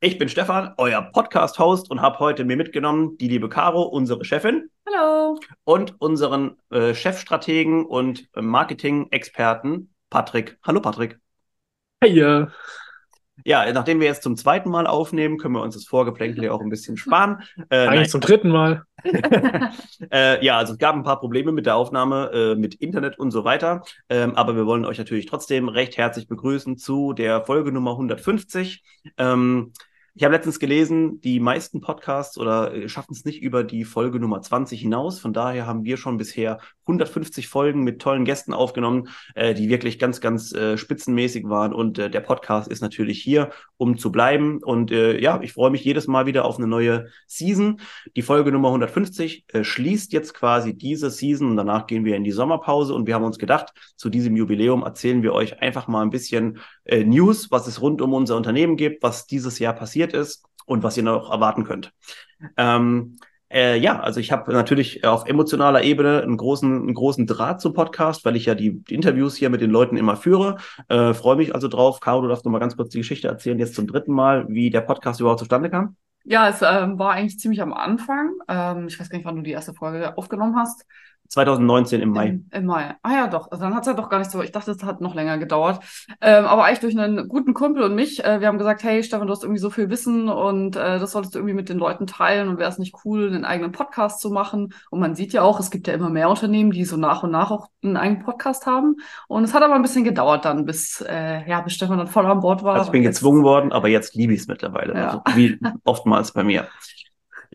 Ich bin Stefan, euer Podcast-Host und habe heute mir mitgenommen die liebe Caro, unsere Chefin. Hallo. Und unseren äh, Chefstrategen und äh, Marketing-Experten Patrick. Hallo Patrick. Hey. Ja, nachdem wir jetzt zum zweiten Mal aufnehmen, können wir uns das Vorgeplänkel ja auch ein bisschen sparen. Äh, Eigentlich nein. zum dritten Mal. äh, ja, also es gab ein paar Probleme mit der Aufnahme, äh, mit Internet und so weiter. Ähm, aber wir wollen euch natürlich trotzdem recht herzlich begrüßen zu der Folge Nummer 150. Ähm, ich habe letztens gelesen, die meisten Podcasts oder äh, schaffen es nicht über die Folge Nummer 20 hinaus. Von daher haben wir schon bisher 150 Folgen mit tollen Gästen aufgenommen, äh, die wirklich ganz, ganz äh, spitzenmäßig waren. Und äh, der Podcast ist natürlich hier, um zu bleiben. Und äh, ja, ich freue mich jedes Mal wieder auf eine neue Season. Die Folge Nummer 150 äh, schließt jetzt quasi diese Season und danach gehen wir in die Sommerpause. Und wir haben uns gedacht, zu diesem Jubiläum erzählen wir euch einfach mal ein bisschen äh, News, was es rund um unser Unternehmen gibt, was dieses Jahr passiert ist und was ihr noch erwarten könnt. Ähm, äh, ja, also ich habe natürlich auf emotionaler Ebene einen großen, einen großen Draht zum Podcast, weil ich ja die, die Interviews hier mit den Leuten immer führe. Äh, Freue mich also drauf. Caro, du darfst noch mal ganz kurz die Geschichte erzählen, jetzt zum dritten Mal, wie der Podcast überhaupt zustande kam. Ja, es ähm, war eigentlich ziemlich am Anfang. Ähm, ich weiß gar nicht, wann du die erste Folge aufgenommen hast. 2019 im Mai. Im, Im, Mai. Ah ja, doch. Also dann hat es ja doch gar nicht so. Ich dachte, es hat noch länger gedauert. Ähm, aber eigentlich durch einen guten Kumpel und mich. Äh, wir haben gesagt, hey Stefan, du hast irgendwie so viel Wissen und äh, das solltest du irgendwie mit den Leuten teilen und wäre es nicht cool, einen eigenen Podcast zu machen. Und man sieht ja auch, es gibt ja immer mehr Unternehmen, die so nach und nach auch einen eigenen Podcast haben. Und es hat aber ein bisschen gedauert dann, bis äh, ja, bis Stefan dann voll an Bord war. Also ich bin gezwungen worden, aber jetzt liebe ich es mittlerweile. Ja. Also wie oftmals bei mir.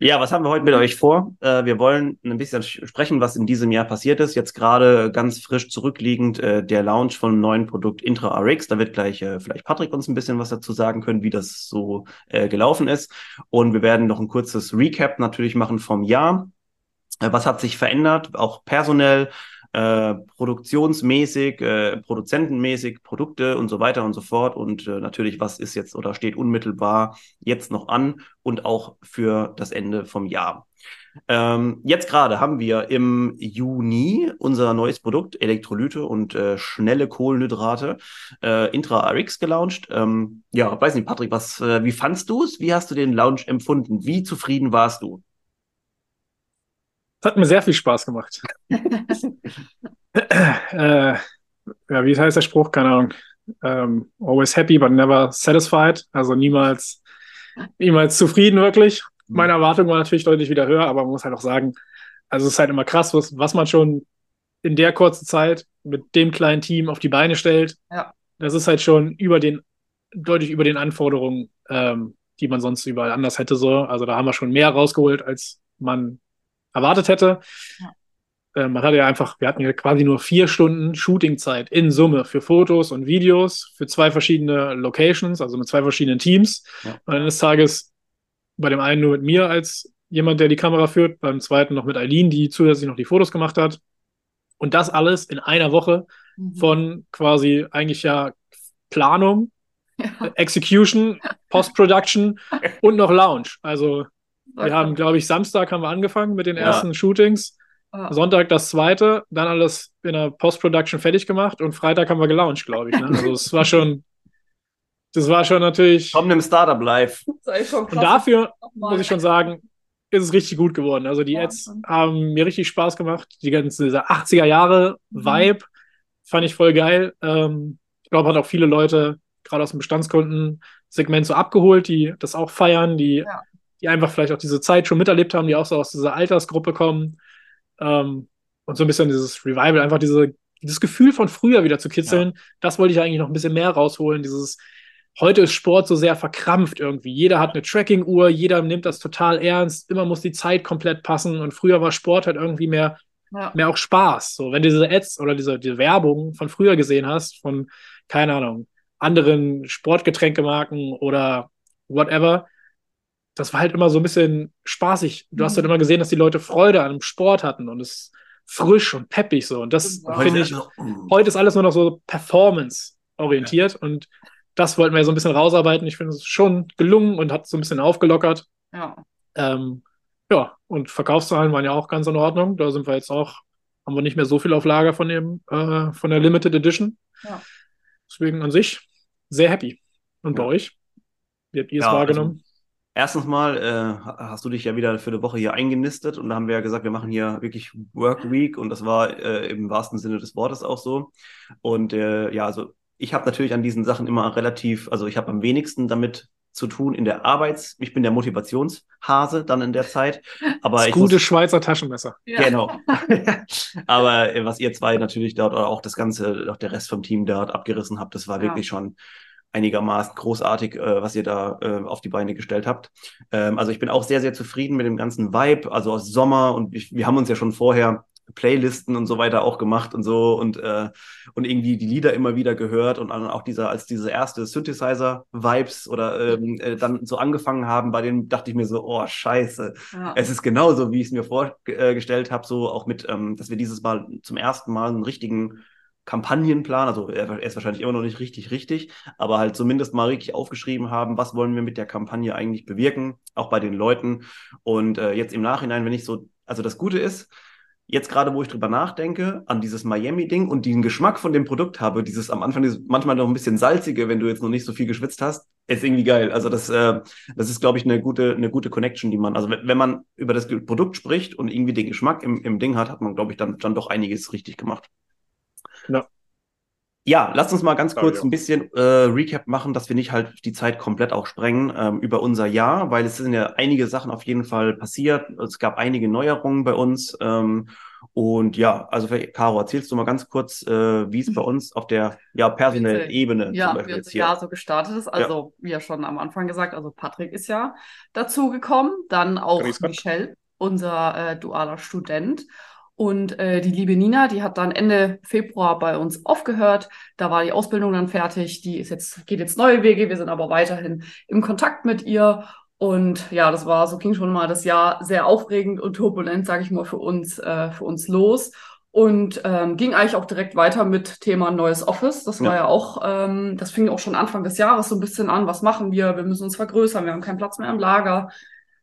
Ja, was haben wir heute mit euch vor? Äh, wir wollen ein bisschen sprechen, was in diesem Jahr passiert ist. Jetzt gerade ganz frisch zurückliegend äh, der Launch von einem neuen Produkt Intra RX. Da wird gleich äh, vielleicht Patrick uns ein bisschen was dazu sagen können, wie das so äh, gelaufen ist. Und wir werden noch ein kurzes Recap natürlich machen vom Jahr. Äh, was hat sich verändert, auch personell? Äh, produktionsmäßig, äh, produzentenmäßig, Produkte und so weiter und so fort. Und äh, natürlich, was ist jetzt oder steht unmittelbar jetzt noch an und auch für das Ende vom Jahr. Ähm, jetzt gerade haben wir im Juni unser neues Produkt, Elektrolyte und äh, schnelle Kohlenhydrate, äh, Intra RX gelauncht. Ähm, ja, weiß nicht, Patrick, was, äh, wie fandst du es? Wie hast du den Launch empfunden? Wie zufrieden warst du? Es hat mir sehr viel Spaß gemacht. äh, ja, wie heißt der Spruch? Keine Ahnung. Ähm, always happy, but never satisfied. Also niemals, niemals zufrieden wirklich. Mhm. Meine Erwartung war natürlich deutlich wieder höher, aber man muss halt auch sagen, also es ist halt immer krass, was, was man schon in der kurzen Zeit mit dem kleinen Team auf die Beine stellt. Ja. Das ist halt schon über den, deutlich über den Anforderungen, ähm, die man sonst überall anders hätte. So. Also da haben wir schon mehr rausgeholt, als man erwartet hätte. Ja. Äh, man hatte ja einfach, wir hatten ja quasi nur vier Stunden Shootingzeit in Summe für Fotos und Videos für zwei verschiedene Locations, also mit zwei verschiedenen Teams. Ja. Und eines Tages bei dem einen nur mit mir als jemand, der die Kamera führt, beim zweiten noch mit Eileen, die zusätzlich noch die Fotos gemacht hat. Und das alles in einer Woche mhm. von quasi eigentlich ja Planung, ja. Execution, Post-Production und noch Launch. Also wir haben, glaube ich, Samstag haben wir angefangen mit den ja. ersten Shootings. Ah. Sonntag das zweite, dann alles in der Post-Production fertig gemacht und Freitag haben wir gelauncht, glaube ich. Ne? Also es war schon, das war schon natürlich. Kommen im Startup live. Und dafür muss ich schon sagen, ist es richtig gut geworden. Also die Ads haben mir richtig Spaß gemacht. Die ganze dieser 80er Jahre mhm. Vibe mhm. fand ich voll geil. Ähm, ich glaube, hat auch viele Leute gerade aus dem Bestandskundensegment so abgeholt, die das auch feiern, die ja die einfach vielleicht auch diese Zeit schon miterlebt haben, die auch so aus dieser Altersgruppe kommen. Ähm, und so ein bisschen dieses Revival, einfach diese, dieses Gefühl von früher wieder zu kitzeln, ja. das wollte ich eigentlich noch ein bisschen mehr rausholen. Dieses, heute ist Sport so sehr verkrampft irgendwie. Jeder hat eine Tracking-Uhr, jeder nimmt das total ernst, immer muss die Zeit komplett passen und früher war Sport halt irgendwie mehr, ja. mehr auch Spaß. So, wenn du diese Ads oder diese, diese Werbung von früher gesehen hast, von, keine Ahnung, anderen Sportgetränkemarken oder whatever, das war halt immer so ein bisschen spaßig. Du hast dann immer gesehen, dass die Leute Freude an dem Sport hatten und es frisch und peppig so. Und das Genau. finde ich, heute ist alles nur noch so performance-orientiert und das wollten wir so ein bisschen rausarbeiten. Ich finde es ist schon gelungen und hat so ein bisschen aufgelockert. Ja. Ähm, ja, und Verkaufszahlen waren ja auch ganz in Ordnung. Da sind wir jetzt auch, haben wir nicht mehr so viel auf Lager von dem, äh, von der Limited Edition. Ja. Deswegen an sich sehr happy. Und bei Ja. euch? Wie habt ihr es Ja, wahrgenommen? Erstens mal äh, hast du dich ja wieder für eine Woche hier eingenistet und da haben wir ja gesagt, wir machen hier wirklich Work Week und das war äh, im wahrsten Sinne des Wortes auch so. Und äh, ja, also ich habe natürlich an diesen Sachen immer relativ, also ich habe am wenigsten damit zu tun in der Arbeits, ich bin der Motivationshase dann in der Zeit, aber das ich gute muss, Schweizer Taschenmesser. Ja. Genau. Aber äh, was ihr zwei natürlich dort oder auch das ganze, auch der Rest vom Team dort abgerissen habt, das war Ja. wirklich schon einigermaßen großartig, äh, was ihr da äh, auf die Beine gestellt habt. Ähm, also ich bin auch sehr, sehr zufrieden mit dem ganzen Vibe, also aus Sommer und ich, wir haben uns ja schon vorher Playlisten und so weiter auch gemacht und so und äh, und irgendwie die Lieder immer wieder gehört und dann auch dieser als diese erste Synthesizer Vibes oder ähm, äh, dann so angefangen haben, bei denen dachte ich mir so, oh Scheiße, Ja. es ist genauso, wie ich es mir vorgestellt habe, so auch mit, ähm, dass wir dieses Mal zum ersten Mal einen richtigen Kampagnenplan, also er ist wahrscheinlich immer noch nicht richtig richtig, aber halt zumindest mal richtig aufgeschrieben haben, was wollen wir mit der Kampagne eigentlich bewirken, auch bei den Leuten. Und äh, jetzt im Nachhinein, wenn ich so, also das Gute ist, jetzt gerade, wo ich drüber nachdenke, an dieses Miami-Ding und den Geschmack von dem Produkt habe, dieses am Anfang dieses, manchmal noch ein bisschen salzige, wenn du jetzt noch nicht so viel geschwitzt hast, ist irgendwie geil. Also das, äh, das ist, glaube ich, eine gute, eine gute Connection, die man, also wenn man über das Produkt spricht und irgendwie den Geschmack im, im Ding hat, hat man, glaube ich, dann, dann doch einiges richtig gemacht. Ja. Ja, lasst uns mal ganz kurz ein bisschen äh, Recap machen, dass wir nicht halt die Zeit komplett auch sprengen ähm, über unser Jahr, weil es sind ja einige Sachen auf jeden Fall passiert. Es gab einige Neuerungen bei uns. Ähm, und ja, also Caro, erzählst du mal ganz kurz, äh, wie es bei uns auf der ja, personellen. Ebene zum Ja, Beispiel wie jetzt hier. Jahr so gestartet ist. Also, wie ja schon am Anfang gesagt, also Patrick ist ja dazugekommen, dann auch. Michelle, unser äh, dualer Student. Und äh, die liebe Nina, die hat dann Ende Februar bei uns aufgehört. Da war die Ausbildung dann fertig. Die ist jetzt, geht jetzt neue Wege. Wir sind aber weiterhin im Kontakt mit ihr. Und ja, das war, so ging schon mal das Jahr sehr aufregend und turbulent, sage ich mal, für uns, äh, für uns los. Und ähm, ging eigentlich auch direkt weiter mit Thema neues Office. Das war Ja. ja auch, ähm, das fing auch schon Anfang des Jahres so ein bisschen an. Was machen wir? Wir müssen uns vergrößern. Wir haben keinen Platz mehr im Lager.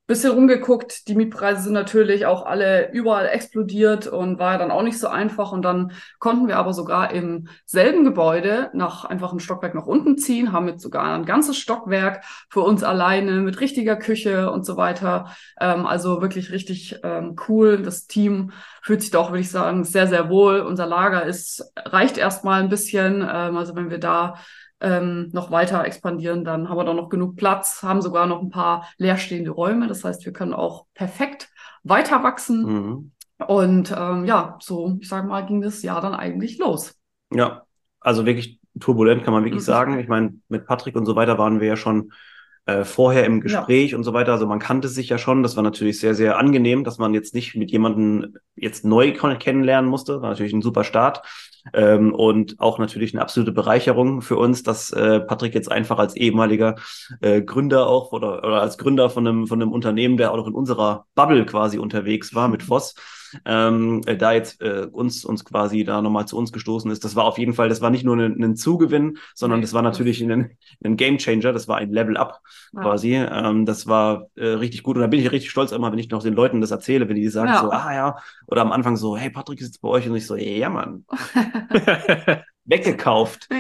Bisschen rumgeguckt. Die Mietpreise sind natürlich auch alle überall explodiert und war dann auch nicht so einfach. Und dann konnten wir aber sogar im selben Gebäude noch einfach ein Stockwerk nach unten ziehen, haben jetzt sogar ein ganzes Stockwerk für uns alleine mit richtiger Küche und so weiter. Ähm, also wirklich richtig ähm, cool. Das Team fühlt sich doch, würde ich sagen, sehr, sehr wohl. Unser Lager ist, reicht erstmal ein bisschen. Ähm, also wenn wir da ähm, noch weiter expandieren, dann haben wir doch noch genug Platz, haben sogar noch ein paar leerstehende Räume. Das heißt, wir können auch perfekt weiter wachsen. Mhm. Und ähm, ja, so, ich sage mal, ging das Jahr dann eigentlich los. Ja, also wirklich turbulent kann man wirklich Mhm. sagen. Ich meine, mit Patrick und so weiter waren wir ja schon äh, vorher im Gespräch und so weiter. Also man kannte sich ja schon. Das war natürlich sehr, sehr angenehm, dass man jetzt nicht mit jemandem jetzt neu kennenlernen musste. War natürlich ein super Start. Ähm, und auch natürlich eine absolute Bereicherung für uns, dass äh, Patrick jetzt einfach als ehemaliger äh, Gründer auch oder, oder als Gründer von einem, von einem Unternehmen, der auch noch in unserer Bubble quasi unterwegs war mit Voss, ähm, äh, da jetzt äh, uns, uns quasi da nochmal zu uns gestoßen ist. Das war auf jeden Fall, das war nicht nur ein, ein Zugewinn, sondern das war natürlich ein, ein Game Changer, das war ein Level Up Ja. quasi. Ähm, das war äh, richtig gut und da bin ich richtig stolz immer, wenn ich noch den Leuten das erzähle, wenn die sagen Ja. so, ah ja, oder am Anfang so, hey, Patrick ist jetzt bei euch und ich so, ja Mann, weggekauft.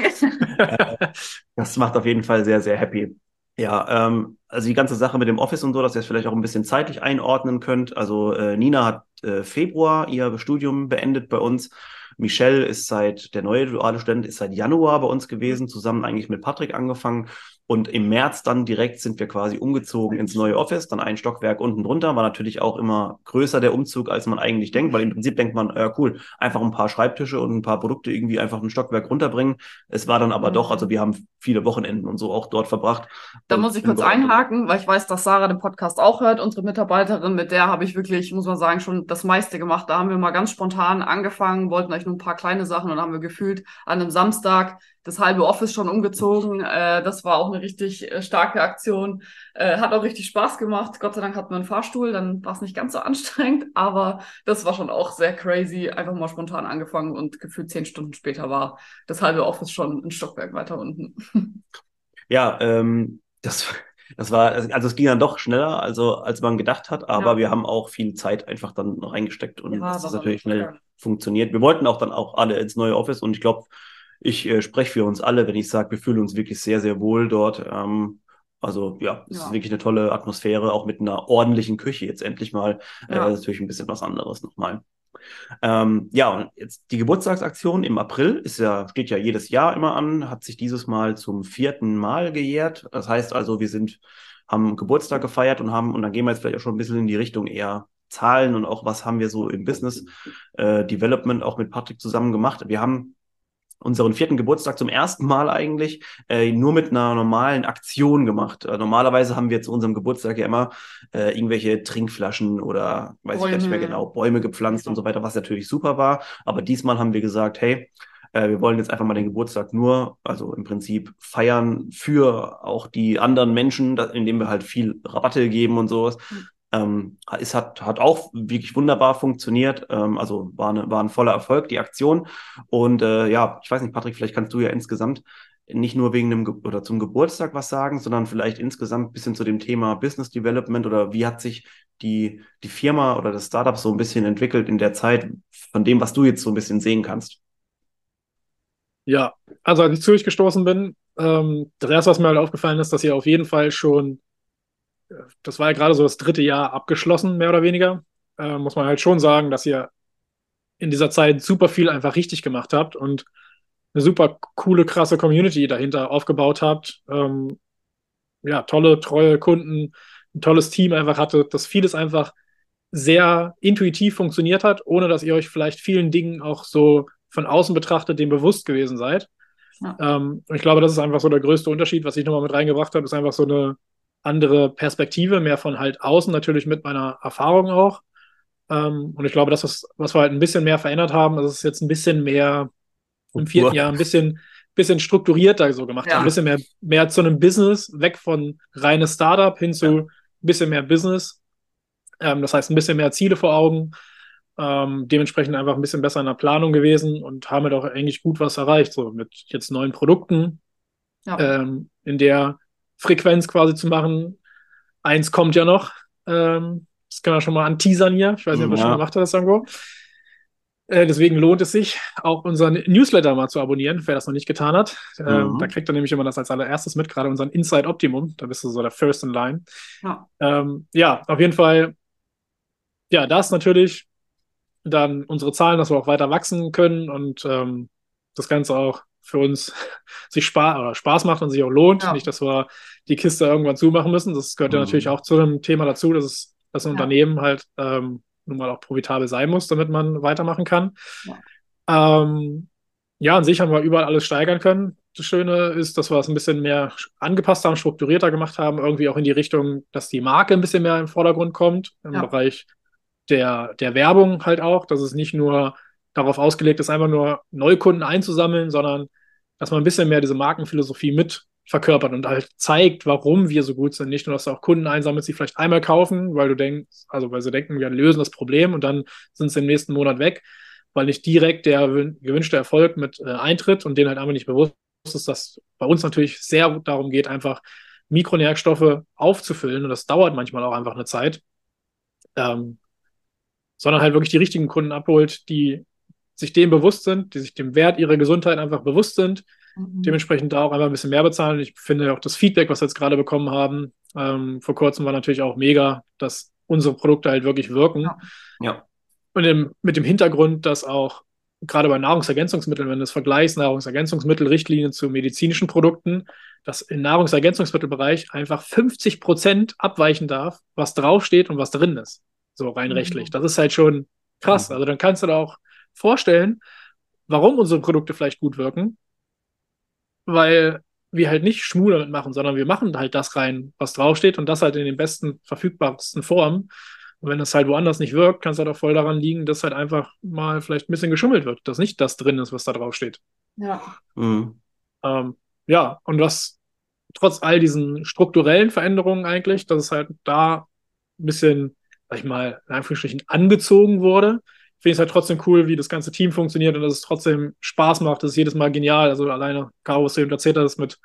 Das macht auf jeden Fall sehr, sehr happy. Ja, ähm, also die ganze Sache mit dem Office und so, dass ihr es vielleicht auch ein bisschen zeitlich einordnen könnt. Also äh, Nina hat äh, Februar ihr Studium beendet bei uns. Michelle ist seit, der neue duale Student ist seit Januar bei uns gewesen, zusammen eigentlich mit Patrick angefangen. Und im März dann direkt sind wir quasi umgezogen ins neue Office, dann ein Stockwerk unten drunter. War natürlich auch immer größer der Umzug, als man eigentlich denkt, weil im Prinzip denkt man, äh, cool, einfach ein paar Schreibtische und ein paar Produkte irgendwie einfach ein Stockwerk runterbringen. Es war dann aber Mhm. doch, also wir haben viele Wochenenden und so auch dort verbracht. Da muss ich kurz einhaken, weil ich weiß, dass Sarah den Podcast auch hört, unsere Mitarbeiterin. Mit der habe ich wirklich, muss man sagen, schon das meiste gemacht. Da haben wir mal ganz spontan angefangen, wollten eigentlich nur ein paar kleine Sachen und haben wir gefühlt an einem Samstag das halbe Office schon umgezogen. Äh, das war auch eine richtig äh, starke Aktion. Äh, hat auch richtig Spaß gemacht. Gott sei Dank hatten wir einen Fahrstuhl, dann war es nicht ganz so anstrengend, aber das war schon auch sehr crazy. Einfach mal spontan angefangen und gefühlt zehn Stunden später war das halbe Office schon ein Stockwerk weiter unten. Ja, ähm, das, das war, also es ging dann doch schneller, also als man gedacht hat, aber Ja. wir haben auch viel Zeit einfach dann reingesteckt und Ja, es war ist natürlich schnell funktioniert. Wir wollten auch dann auch alle ins neue Office und ich glaube, ich äh, spreche für uns alle, wenn ich sage, wir fühlen uns wirklich sehr, sehr wohl dort. Ähm, also ja, es Ja. ist wirklich eine tolle Atmosphäre, auch mit einer ordentlichen Küche jetzt endlich mal. Äh, Ja. das ist natürlich ein bisschen was anderes nochmal. Ähm, ja, und jetzt die Geburtstagsaktion im April ist ja, steht ja jedes Jahr immer an, hat sich dieses Mal zum vierten Mal gejährt. Das heißt also, wir sind, haben Geburtstag gefeiert und haben, und dann gehen wir jetzt vielleicht auch schon ein bisschen in die Richtung eher Zahlen und auch was haben wir so im Business äh, Development auch mit Patrick zusammen gemacht. Wir haben unseren vierten Geburtstag zum ersten Mal eigentlich äh, nur mit einer normalen Aktion gemacht. Äh, normalerweise haben wir zu unserem Geburtstag ja immer äh, irgendwelche Trinkflaschen oder weiß ich gar nicht mehr Bäume. genau, Bäume gepflanzt und so weiter, was natürlich super war. Aber diesmal haben wir gesagt, hey, äh, wir wollen jetzt einfach mal den Geburtstag nur, also im Prinzip feiern für auch die anderen Menschen, indem wir halt viel Rabatte geben und sowas. Ähm, es hat, hat auch wirklich wunderbar funktioniert. Ähm, also war, eine, war ein voller Erfolg, die Aktion. Und äh, ja, ich weiß nicht, Patrick, vielleicht kannst du ja insgesamt nicht nur wegen dem Ge oder zum Geburtstag was sagen, sondern vielleicht insgesamt ein bisschen zu dem Thema Business Development oder wie hat sich die, die Firma oder das Startup so ein bisschen entwickelt in der Zeit von dem, was du jetzt so ein bisschen sehen kannst. Ja, also als ich zu euch gestoßen bin, ähm, das erste, was mir halt aufgefallen ist, dass ihr auf jeden Fall schon, das war ja gerade so das dritte Jahr abgeschlossen, mehr oder weniger, äh, muss man halt schon sagen, dass ihr in dieser Zeit super viel einfach richtig gemacht habt und eine super coole, krasse Community dahinter aufgebaut habt. Ähm, ja, tolle, treue Kunden, ein tolles Team einfach hattet, dass vieles einfach sehr intuitiv funktioniert hat, ohne dass ihr euch vielleicht vielen Dingen auch so von außen betrachtet dem bewusst gewesen seid. Ja. Ähm, und ich glaube, das ist einfach so der größte Unterschied, was ich nochmal mit reingebracht habe, ist einfach so eine andere Perspektive, mehr von halt außen, natürlich mit meiner Erfahrung auch. Ähm, und ich glaube, das ist, was wir halt ein bisschen mehr verändert haben, das ist jetzt ein bisschen mehr im vierten Jahr ein bisschen, bisschen strukturierter so gemacht Ja. haben. Ein bisschen mehr, mehr zu einem Business, weg von reines Startup hin zu Ja. ein bisschen mehr Business. Ähm, das heißt, ein bisschen mehr Ziele vor Augen. Ähm, dementsprechend einfach ein bisschen besser in der Planung gewesen und haben halt auch eigentlich gut was erreicht, so mit jetzt neuen Produkten Ja. ähm, in der Frequenz quasi zu machen. Eins kommt ja noch. Ähm, das können wir schon mal anteasern hier. Ich weiß nicht, ob wir Ja. schon gemacht hat das irgendwo. Äh, deswegen lohnt es sich, auch unseren Newsletter mal zu abonnieren, wer das noch nicht getan hat. Ähm, Mhm. Da kriegt er nämlich immer das als allererstes mit, gerade unseren Inside Optimum. Da bist du so der First in Line. Ja. Ähm, ja, auf jeden Fall. Ja, das natürlich dann unsere Zahlen, dass wir auch weiter wachsen können und ähm, das Ganze auch für uns sich Spaß, oder Spaß macht und sich auch lohnt. Ja. Nicht, dass wir die Kiste irgendwann zumachen müssen. Das gehört ja Mhm. natürlich auch zu dem Thema dazu, dass, es, dass ein Ja. Unternehmen halt ähm, nun mal auch profitabel sein muss, damit man weitermachen kann. Ja. Ähm, ja, an sich haben wir überall alles steigern können. Das Schöne ist, dass wir es ein bisschen mehr angepasst haben, strukturierter gemacht haben, irgendwie auch in die Richtung, dass die Marke ein bisschen mehr im Vordergrund kommt, im Ja. Bereich der, der Werbung halt auch, dass es nicht nur darauf ausgelegt ist, einfach nur Neukunden einzusammeln, sondern dass man ein bisschen mehr diese Markenphilosophie mit verkörpert und halt zeigt, warum wir so gut sind. Nicht nur, dass du auch Kunden einsammelst, die vielleicht einmal kaufen, weil du denkst, also weil sie denken, wir lösen das Problem und dann sind sie im nächsten Monat weg, weil nicht direkt der wün- gewünschte Erfolg mit äh, eintritt und denen halt einfach nicht bewusst ist, dass bei uns natürlich sehr darum geht, einfach Mikronährstoffe aufzufüllen und das dauert manchmal auch einfach eine Zeit. Ähm, sondern halt wirklich die richtigen Kunden abholt, die sich dem bewusst sind, die sich dem Wert ihrer Gesundheit einfach bewusst sind, Mhm. dementsprechend da auch einfach ein bisschen mehr bezahlen. Ich finde auch das Feedback, was wir jetzt gerade bekommen haben, ähm, vor kurzem war natürlich auch mega, dass unsere Produkte halt wirklich wirken. Ja. Ja. Und im, mit dem Hintergrund, dass auch gerade bei Nahrungsergänzungsmitteln, wenn du das vergleichst, Nahrungsergänzungsmittelrichtlinien zu medizinischen Produkten, dass im Nahrungsergänzungsmittelbereich einfach 50 Prozent abweichen darf, was draufsteht und was drin ist. So rein Mhm. rechtlich. Das ist halt schon krass. Mhm. Also dann kannst du da auch vorstellen, warum unsere Produkte vielleicht gut wirken, weil wir halt nicht Schmuh damit machen, sondern wir machen halt das rein, was draufsteht und das halt in den besten, verfügbarsten Formen. Und wenn das halt woanders nicht wirkt, kann es halt auch voll daran liegen, dass halt einfach mal vielleicht ein bisschen geschummelt wird, dass nicht das drin ist, was da draufsteht. Ja. Mhm. Ähm, ja, und was trotz all diesen strukturellen Veränderungen eigentlich, dass es halt da ein bisschen, sag ich mal, in Anführungsstrichen angezogen wurde, finde ich es halt trotzdem cool, wie das ganze Team funktioniert und dass es trotzdem Spaß macht. Das ist jedes Mal genial. Also alleine, Caro, du eben erzählt hast, mit,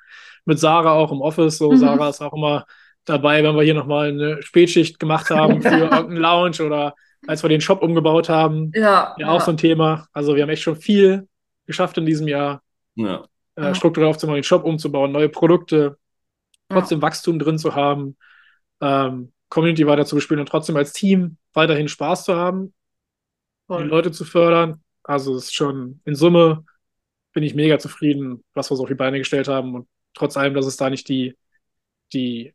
mit Sarah auch im Office. So, mhm. Sarah ist auch immer dabei, wenn wir hier nochmal eine Spätschicht gemacht haben für irgendeinen Lounge oder als wir den Shop umgebaut haben. Ja. Ja, auch ja. so ein Thema. Also wir haben echt schon viel geschafft in diesem Jahr. Ja. Äh, strukturell aufzubauen, den Shop umzubauen, neue Produkte, trotzdem ja. Wachstum drin zu haben, ähm, Community weiter zu bespielen und trotzdem als Team weiterhin Spaß zu haben, Voll. die Leute zu fördern. Also es ist schon in Summe bin ich mega zufrieden, was wir so auf die Beine gestellt haben und trotz allem, dass es da nicht die, die,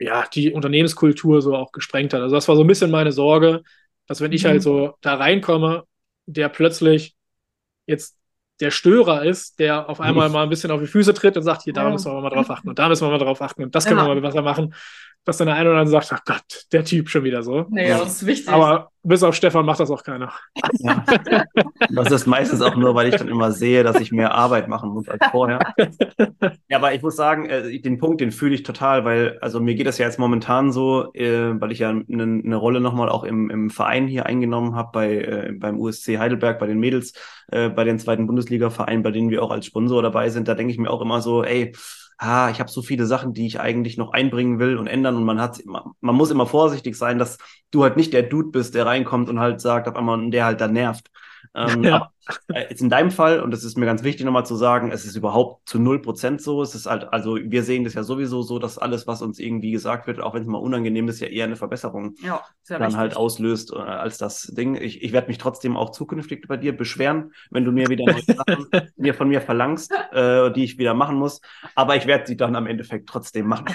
ja, die Unternehmenskultur so auch gesprengt hat. Also das war so ein bisschen meine Sorge, dass wenn ich halt mhm. so da reinkomme, der plötzlich jetzt der Störer ist, der auf einmal mal ein bisschen auf die Füße tritt und sagt, hier, da ja. müssen wir mal drauf achten und da müssen wir mal drauf achten und das können ja. wir mal besser machen, dass dann der eine oder andere sagt, ach Gott, der Typ schon wieder so. Nee, das ist wichtig. Aber bis auf Stefan macht das auch keiner. Ja. Das ist meistens auch nur, weil ich dann immer sehe, dass ich mehr Arbeit machen muss als vorher. Ja, aber ich muss sagen, äh, den Punkt, den fühle ich total, weil, also mir geht das ja jetzt momentan so, äh, weil ich ja eine, eine Rolle nochmal auch im, im Verein hier eingenommen habe, bei, äh, beim USC Heidelberg, bei den Mädels, bei den zweiten Bundesliga-Vereinen, bei denen wir auch als Sponsor dabei sind. Da denke ich mir auch immer so, ey, ah, ich habe so viele Sachen, die ich eigentlich noch einbringen will und ändern und man hat man muss immer vorsichtig sein, dass du halt nicht der Dude bist, der reinkommt und halt sagt auf einmal, der halt da nervt. Ähm, ja. aber, äh, jetzt in deinem Fall, und das ist mir ganz wichtig nochmal zu sagen, es ist überhaupt zu null Prozent so. Es ist halt, also wir sehen das ja sowieso so, dass alles, was uns irgendwie gesagt wird, auch wenn es mal unangenehm ist, ja eher eine Verbesserung ja, dann richtig. halt auslöst äh, als das Ding. Ich, ich werde mich trotzdem auch zukünftig bei dir beschweren, wenn du mir wieder neue Sachen mir von mir verlangst, äh, die ich wieder machen muss. Aber ich werde sie dann am Endeffekt trotzdem machen.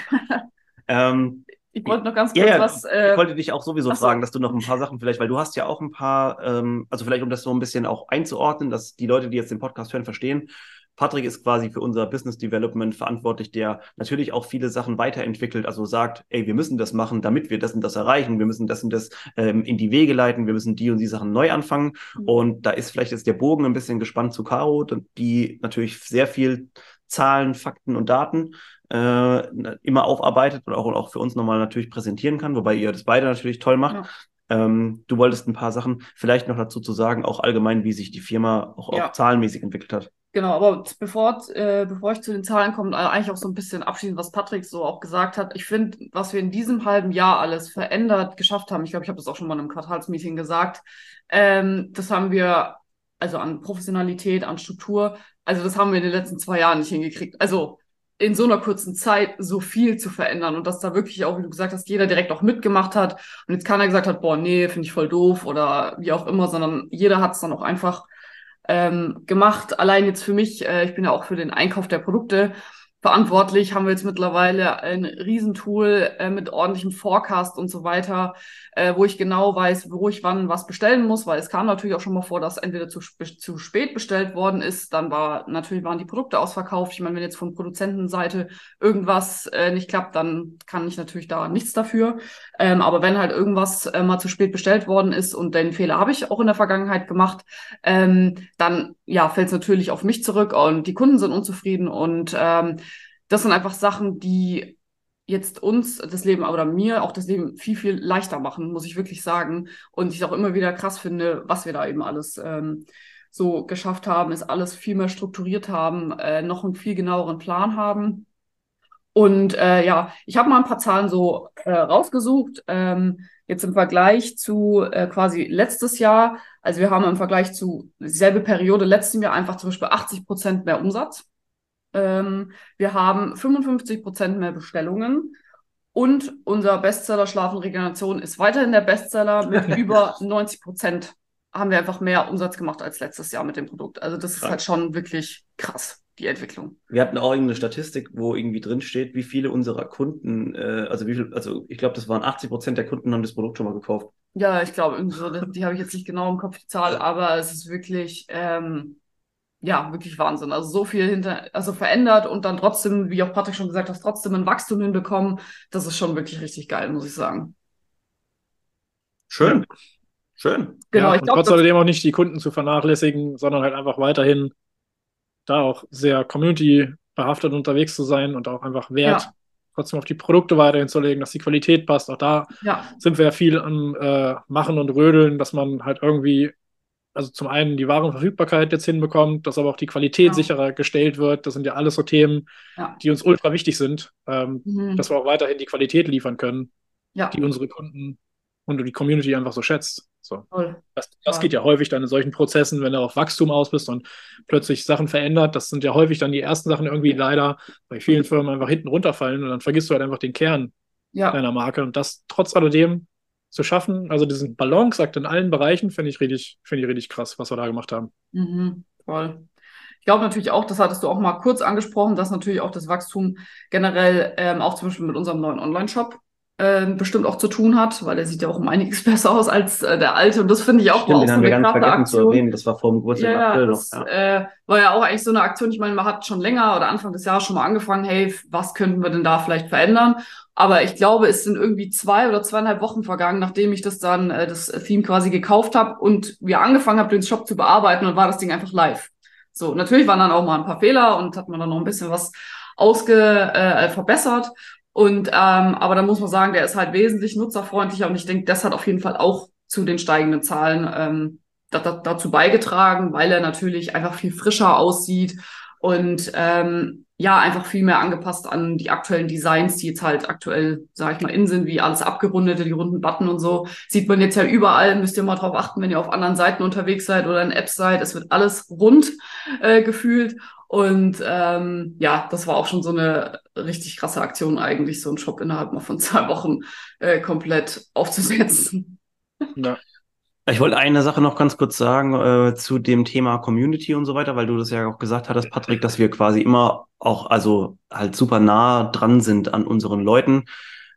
ähm, ich wollte noch ganz kurz ja, was. Äh, ich wollte dich auch sowieso so. fragen, dass du noch ein paar Sachen vielleicht, weil du hast ja auch ein paar, ähm, also vielleicht um das so ein bisschen auch einzuordnen, dass die Leute, die jetzt den Podcast hören, verstehen. Patrick ist quasi für unser Business Development verantwortlich, der natürlich auch viele Sachen weiterentwickelt, also sagt, ey, wir müssen das machen, damit wir das und das erreichen, wir müssen das und das ähm, in die Wege leiten, wir müssen die und die Sachen neu anfangen. Mhm. Und da ist vielleicht jetzt der Bogen ein bisschen gespannt zu Caro, die natürlich sehr viel Zahlen, Fakten und Daten äh, immer aufarbeitet und auch, und auch für uns nochmal natürlich präsentieren kann, wobei ihr das beide natürlich toll macht. Ja. Ähm, du wolltest ein paar Sachen vielleicht noch dazu zu sagen, auch allgemein, wie sich die Firma auch, ja. auch zahlenmäßig entwickelt hat. Genau, aber bevor, äh, bevor ich zu den Zahlen komme, eigentlich auch so ein bisschen abschließend, was Patrick so auch gesagt hat. Ich finde, was wir in diesem halben Jahr alles verändert, geschafft haben, ich glaube, ich habe das auch schon mal in einem Quartalsmeeting gesagt, ähm, das haben wir, also an Professionalität, an Struktur, also das haben wir in den letzten zwei Jahren nicht hingekriegt. Also in so einer kurzen Zeit so viel zu verändern und dass da wirklich auch, wie du gesagt hast, jeder direkt auch mitgemacht hat und jetzt keiner gesagt hat, boah, nee, finde ich voll doof oder wie auch immer, sondern jeder hat es dann auch einfach ähm, gemacht. Allein jetzt für mich, äh, ich bin ja auch für den Einkauf der Produkte verantwortlich, haben wir jetzt mittlerweile ein Riesentool äh, mit ordentlichem Forecast und so weiter, äh, wo ich genau weiß, wo ich wann was bestellen muss, weil es kam natürlich auch schon mal vor, dass entweder zu, zu spät bestellt worden ist, dann war natürlich waren die Produkte ausverkauft. Ich meine, wenn jetzt von Produzentenseite irgendwas äh, nicht klappt, dann kann ich natürlich da nichts dafür. Ähm, aber wenn halt irgendwas äh, mal zu spät bestellt worden ist und den Fehler habe ich auch in der Vergangenheit gemacht, ähm, dann ja fällt es natürlich auf mich zurück und die Kunden sind unzufrieden und ähm, das sind einfach Sachen, die jetzt uns das Leben oder mir auch das Leben viel, viel leichter machen, muss ich wirklich sagen. Und ich auch immer wieder krass finde, was wir da eben alles ähm, so geschafft haben, ist alles viel mehr strukturiert haben, äh, noch einen viel genaueren Plan haben. Und äh, ja, ich habe mal ein paar Zahlen so äh, rausgesucht. Ähm, jetzt im Vergleich zu äh, quasi letztes Jahr. Also wir haben im Vergleich zu dieselbe Periode letztem Jahr einfach zum Beispiel 80 Prozent mehr Umsatz. Ähm, wir haben 55 Prozent mehr Bestellungen. Und unser Bestseller Schlafen Regeneration ist weiterhin der Bestseller mit über 90 Prozent haben wir einfach mehr Umsatz gemacht als letztes Jahr mit dem Produkt. Also das krass. ist halt schon wirklich krass, die Entwicklung. Wir hatten auch irgendeine Statistik, wo irgendwie drin steht, wie viele unserer Kunden, äh, also wie viel, also ich glaube, das waren 80 Prozent der Kunden haben das Produkt schon mal gekauft. Ja, ich glaube, so, die, die habe ich jetzt nicht genau im Kopf, die Zahl, aber es ist wirklich, ähm, ja, wirklich Wahnsinn. Also so viel hinter, also verändert und dann trotzdem, wie auch Patrick schon gesagt hat, trotzdem ein Wachstum hinbekommen. Das ist schon wirklich richtig geil, muss ich sagen. Schön. Schön. Genau, ja, ich glaube. Trotz alledem auch nicht die Kunden zu vernachlässigen, sondern halt einfach weiterhin da auch sehr community-behaftet unterwegs zu sein und auch einfach Wert ja. trotzdem auf die Produkte weiterhin zu legen, dass die Qualität passt. Auch da ja. sind wir ja viel am äh, Machen und Rödeln, dass man halt irgendwie also zum einen die Warenverfügbarkeit jetzt hinbekommt, dass aber auch die Qualität ja. sicherer gestellt wird. Das sind ja alles so Themen, ja. die uns ultra wichtig sind, ähm, mhm. dass wir auch weiterhin die Qualität liefern können, ja. die unsere Kunden und die Community einfach so schätzt. So. Das, das geht ja häufig dann in solchen Prozessen, wenn du auf Wachstum aus bist und plötzlich Sachen verändert. Das sind ja häufig dann die ersten Sachen irgendwie leider bei vielen Firmen einfach hinten runterfallen und dann vergisst du halt einfach den Kern deiner Marke. Und das trotz alledem zu schaffen. Also diesen Balanceakt in allen Bereichen finde ich richtig, finde ich richtig krass, was wir da gemacht haben. Mhm, toll. Ich glaube natürlich auch, das hattest du auch mal kurz angesprochen, dass natürlich auch das Wachstum generell ähm, auch zum Beispiel mit unserem neuen Online-Shop äh, bestimmt auch zu tun hat, weil er sieht ja auch um einiges besser aus als äh, der alte. Und das finde ich auch, Stimmt, auch so eine ganz vergessen zu erwähnen. Das war vor dem Geburtstag ja, April das, noch. Ja. Äh, war ja auch eigentlich so eine Aktion. Ich meine, man hat schon länger oder Anfang des Jahres schon mal angefangen, hey, was könnten wir denn da vielleicht verändern? Aber ich glaube, es sind irgendwie zwei oder zweieinhalb Wochen vergangen, nachdem ich das dann, äh, das Theme quasi gekauft habe und wir angefangen haben, den Shop zu bearbeiten und war das Ding einfach live. So, natürlich waren dann auch mal ein paar Fehler und hat man dann noch ein bisschen was ausge äh, verbessert. Und ähm, aber da muss man sagen, der ist halt wesentlich nutzerfreundlicher und ich denke, das hat auf jeden Fall auch zu den steigenden Zahlen ähm, da, da, dazu beigetragen, weil er natürlich einfach viel frischer aussieht und ähm, ja, einfach viel mehr angepasst an die aktuellen Designs, die jetzt halt aktuell, sag ich mal, in sind, wie alles abgerundete, die runden Button und so. Sieht man jetzt ja überall, müsst ihr mal drauf achten, wenn ihr auf anderen Seiten unterwegs seid oder in Apps seid. Es wird alles rund äh, gefühlt. Und ähm, ja, das war auch schon so eine richtig krasse Aktion eigentlich, so einen Shop innerhalb mal von zwei Wochen äh, komplett aufzusetzen. Ja. Ich wollte eine Sache noch ganz kurz sagen äh, zu dem Thema Community und so weiter, weil du das ja auch gesagt hattest, Patrick, dass wir quasi immer auch, also halt super nah dran sind an unseren Leuten.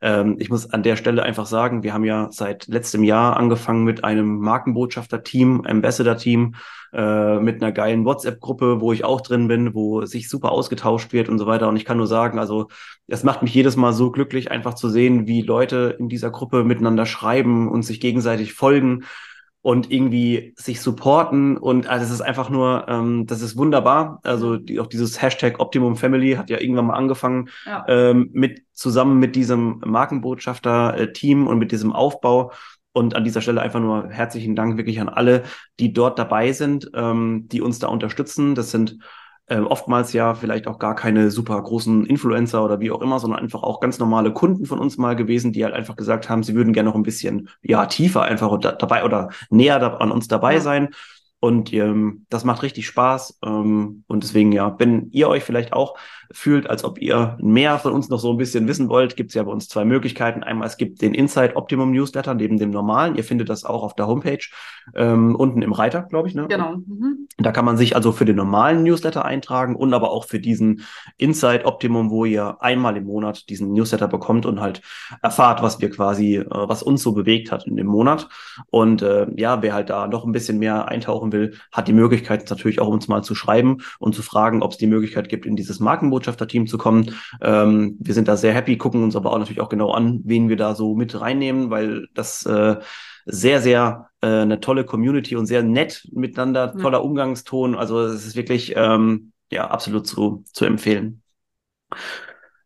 Ähm, ich muss an der Stelle einfach sagen, wir haben ja seit letztem Jahr angefangen mit einem Markenbotschafter-Team, Ambassador-Team, äh, mit einer geilen WhatsApp-Gruppe, wo ich auch drin bin, wo sich super ausgetauscht wird und so weiter. Und ich kann nur sagen, also es macht mich jedes Mal so glücklich, einfach zu sehen, wie Leute in dieser Gruppe miteinander schreiben und sich gegenseitig folgen und irgendwie sich supporten und also es ist einfach nur, ähm, das ist wunderbar. Also die, auch dieses Hashtag Optimum Family hat ja irgendwann mal angefangen ja. ähm, mit zusammen mit diesem Markenbotschafter-Team und mit diesem Aufbau. Und an dieser Stelle einfach nur herzlichen Dank wirklich an alle, die dort dabei sind, ähm, die uns da unterstützen. Das sind äh, oftmals ja vielleicht auch gar keine super großen Influencer oder wie auch immer, sondern einfach auch ganz normale Kunden von uns mal gewesen, die halt einfach gesagt haben, sie würden gerne noch ein bisschen ja tiefer einfach dabei oder näher da, an uns dabei sein. Und ähm, das macht richtig Spaß. Ähm, und deswegen, ja, wenn ihr euch vielleicht auch fühlt, als ob ihr mehr von uns noch so ein bisschen wissen wollt, gibt es ja bei uns zwei Möglichkeiten. Einmal, es gibt den Inside Optimum Newsletter neben dem normalen. Ihr findet das auch auf der Homepage, ähm, unten im Reiter, glaube ich. Ne? Genau. Mhm. Da kann man sich also für den normalen Newsletter eintragen und aber auch für diesen Inside Optimum, wo ihr einmal im Monat diesen Newsletter bekommt und halt erfahrt, was wir quasi, äh, was uns so bewegt hat in dem Monat. Und äh, ja, wer halt da noch ein bisschen mehr eintauchen will, hat die Möglichkeit natürlich auch uns mal zu schreiben und zu fragen, ob es die Möglichkeit gibt, in dieses Markenbuch Botschafterteam zu kommen. Ähm, wir sind da sehr happy, gucken uns aber auch natürlich auch genau an, wen wir da so mit reinnehmen, weil das äh, sehr, sehr äh, eine tolle Community und sehr nett miteinander, toller Umgangston. Also es ist wirklich ähm, ja absolut zu, zu empfehlen.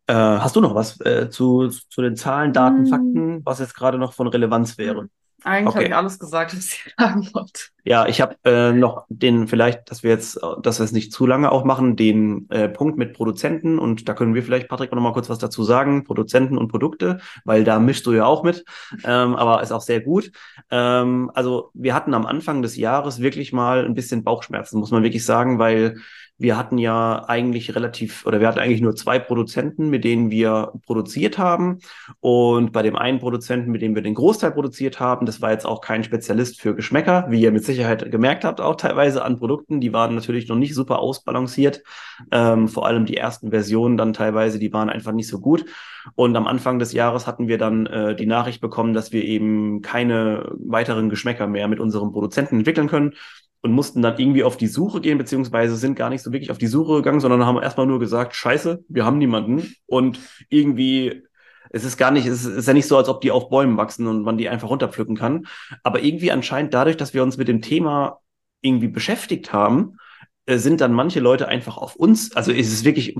Äh, hast du noch was äh, zu, zu den Zahlen, Daten, hm. Fakten, was jetzt gerade noch von Relevanz wäre? Eigentlich okay. habe ich alles gesagt, was ich sagen wollte. Ja, ich habe äh, noch den vielleicht, dass wir jetzt, dass wir es nicht zu lange auch machen, den äh, Punkt mit Produzenten und da können wir vielleicht, Patrick, noch mal kurz was dazu sagen, Produzenten und Produkte, weil da mischst du ja auch mit, ähm, aber ist auch sehr gut. Ähm, also wir hatten am Anfang des Jahres wirklich mal ein bisschen Bauchschmerzen, muss man wirklich sagen, weil wir hatten ja eigentlich relativ, oder wir hatten eigentlich nur zwei Produzenten, mit denen wir produziert haben. Und bei dem einen Produzenten, mit dem wir den Großteil produziert haben, das war jetzt auch kein Spezialist für Geschmäcker, wie ihr mit Sicherheit gemerkt habt, auch teilweise an Produkten. Die waren natürlich noch nicht super ausbalanciert. Ähm, vor allem die ersten Versionen dann teilweise, die waren einfach nicht so gut. Und am Anfang des Jahres hatten wir dann äh, die Nachricht bekommen, dass wir eben keine weiteren Geschmäcker mehr mit unserem Produzenten entwickeln können und mussten dann irgendwie auf die Suche gehen, beziehungsweise sind gar nicht so wirklich auf die Suche gegangen, sondern haben erstmal nur gesagt, scheiße, wir haben niemanden. Und irgendwie, es ist gar nicht, es ist ja nicht so, als ob die auf Bäumen wachsen und man die einfach runterpflücken kann. Aber irgendwie anscheinend dadurch, dass wir uns mit dem Thema irgendwie beschäftigt haben, äh, sind dann manche Leute einfach auf uns, also ist es wirklich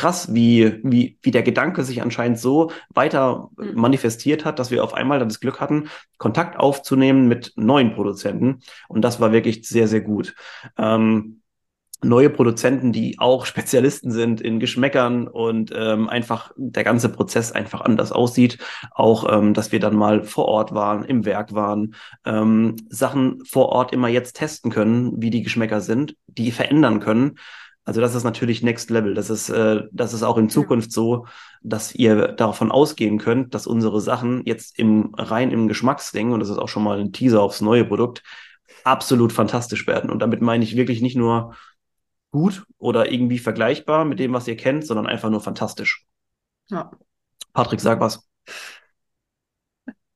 krass, wie, wie, wie der Gedanke sich anscheinend so weiter mhm. manifestiert hat, dass wir auf einmal dann das Glück hatten, Kontakt aufzunehmen mit neuen Produzenten. Und das war wirklich sehr, sehr gut. Ähm, neue Produzenten, die auch Spezialisten sind in Geschmäckern und ähm, einfach der ganze Prozess einfach anders aussieht. Auch, ähm, dass wir dann mal vor Ort waren, im Werk waren, ähm, Sachen vor Ort immer jetzt testen können, wie die Geschmäcker sind, die verändern können. Also das ist natürlich Next Level. Das ist, äh, das ist auch in Zukunft so, dass ihr davon ausgehen könnt, dass unsere Sachen jetzt im rein im Geschmacksding, und das ist auch schon mal ein Teaser aufs neue Produkt, absolut fantastisch werden. Und damit meine ich wirklich nicht nur gut oder irgendwie vergleichbar mit dem, was ihr kennt, sondern einfach nur fantastisch. Ja. Patrick, sag was.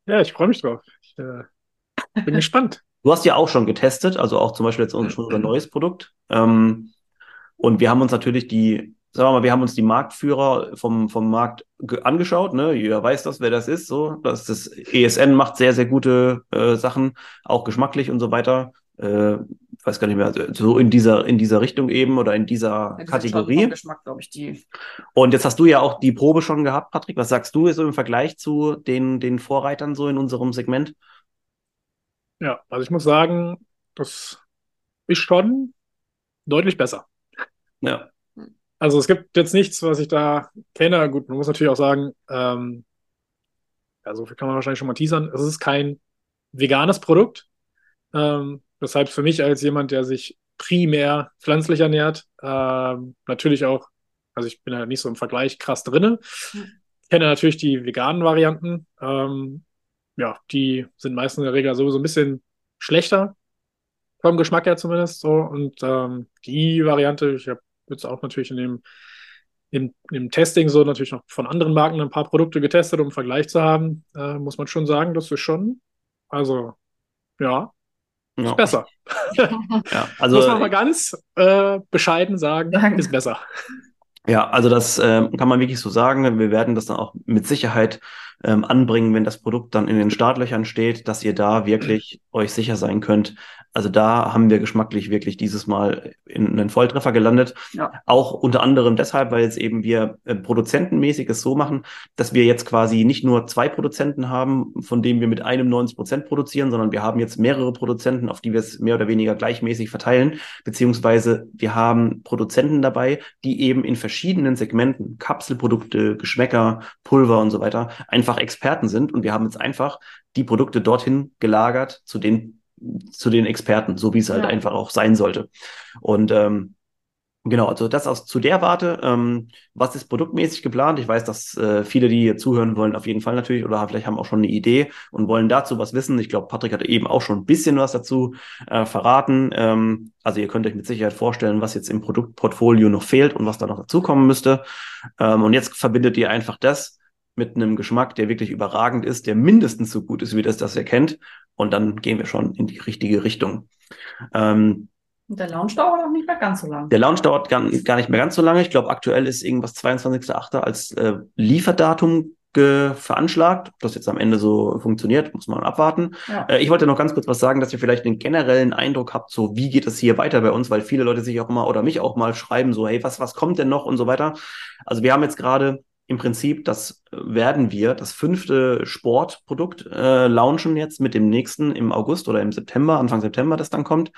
Ja, ich freue mich drauf. Ich äh, bin gespannt. Du hast ja auch schon getestet, also auch zum Beispiel jetzt unser, unser neues Produkt. Ähm, und wir haben uns natürlich die, sagen wir mal, wir haben uns die Marktführer vom, vom Markt angeschaut, ne? Jeder weiß das, wer das ist, so. Das, das ESN macht sehr, sehr gute äh, Sachen, auch geschmacklich und so weiter. Äh, weiß gar nicht mehr, so in dieser, in dieser Richtung eben oder in dieser ja, Kategorie. Geschmack, glaube ich, die. Und jetzt hast du ja auch die Probe schon gehabt, Patrick. Was sagst du so im Vergleich zu den, den Vorreitern so in unserem Segment? Ja, also ich muss sagen, das ist schon deutlich besser. Ja. Also es gibt jetzt nichts, was ich da kenne. Gut, man muss natürlich auch sagen, ähm, ja, so viel kann man wahrscheinlich schon mal teasern. Es ist kein veganes Produkt. Ähm, weshalb für mich als jemand, der sich primär pflanzlich ernährt, ähm, natürlich auch, also ich bin ja nicht so im Vergleich krass drinne. Mhm. Kenne natürlich die veganen Varianten. Ähm, ja, die sind meistens in der Regel sowieso ein bisschen schlechter vom Geschmack her zumindest so. Und ähm, die Variante, ich habe jetzt auch natürlich in dem, im, im Testing so natürlich noch von anderen Marken ein paar Produkte getestet, um einen Vergleich zu haben, äh, muss man schon sagen, das ist schon, also ja, ist ja. besser. ja, also, muss man mal ganz äh, bescheiden sagen, ist besser. Ja, also das äh, kann man wirklich so sagen. Wir werden das dann auch mit Sicherheit ähm, anbringen, wenn das Produkt dann in den Startlöchern steht, dass ihr da wirklich euch sicher sein könnt, also da haben wir geschmacklich wirklich dieses Mal in einen Volltreffer gelandet. Ja. Auch unter anderem deshalb, weil jetzt eben wir äh, produzentenmäßig es so machen, dass wir jetzt quasi nicht nur zwei Produzenten haben, von denen wir mit einem 90 Prozent produzieren, sondern wir haben jetzt mehrere Produzenten, auf die wir es mehr oder weniger gleichmäßig verteilen, beziehungsweise wir haben Produzenten dabei, die eben in verschiedenen Segmenten, Kapselprodukte, Geschmäcker, Pulver und so weiter, einfach Experten sind. Und wir haben jetzt einfach die Produkte dorthin gelagert zu den zu den Experten, so wie es halt ja. einfach auch sein sollte. Und ähm, Genau, also das aus zu der Warte. Ähm, was ist produktmäßig geplant? Ich weiß, dass äh, viele, die hier zuhören wollen, auf jeden Fall natürlich oder vielleicht haben auch schon eine Idee und wollen dazu was wissen. Ich glaube, Patrick hatte eben auch schon ein bisschen was dazu äh, verraten. Ähm, also ihr könnt euch mit Sicherheit vorstellen, was jetzt im Produktportfolio noch fehlt und was da noch dazukommen müsste. Ähm, und jetzt verbindet ihr einfach das mit einem Geschmack, der wirklich überragend ist, der mindestens so gut ist wie das, das ihr kennt. Und dann gehen wir schon in die richtige Richtung. Ähm, und der Launch dauert auch nicht mehr ganz so lange. Der Launch dauert gar, gar nicht mehr ganz so lange. Ich glaube, aktuell ist irgendwas 22.8. als äh, Lieferdatum veranschlagt. Ob das jetzt am Ende so funktioniert, muss man abwarten. Ja. Äh, ich wollte noch ganz kurz was sagen, dass ihr vielleicht einen generellen Eindruck habt, so wie geht es hier weiter bei uns, weil viele Leute sich auch immer oder mich auch mal schreiben, so, hey, was, was kommt denn noch und so weiter. Also wir haben jetzt gerade im Prinzip, das werden wir, das fünfte Sportprodukt äh, launchen jetzt mit dem nächsten im August oder im September, Anfang September, das dann kommt,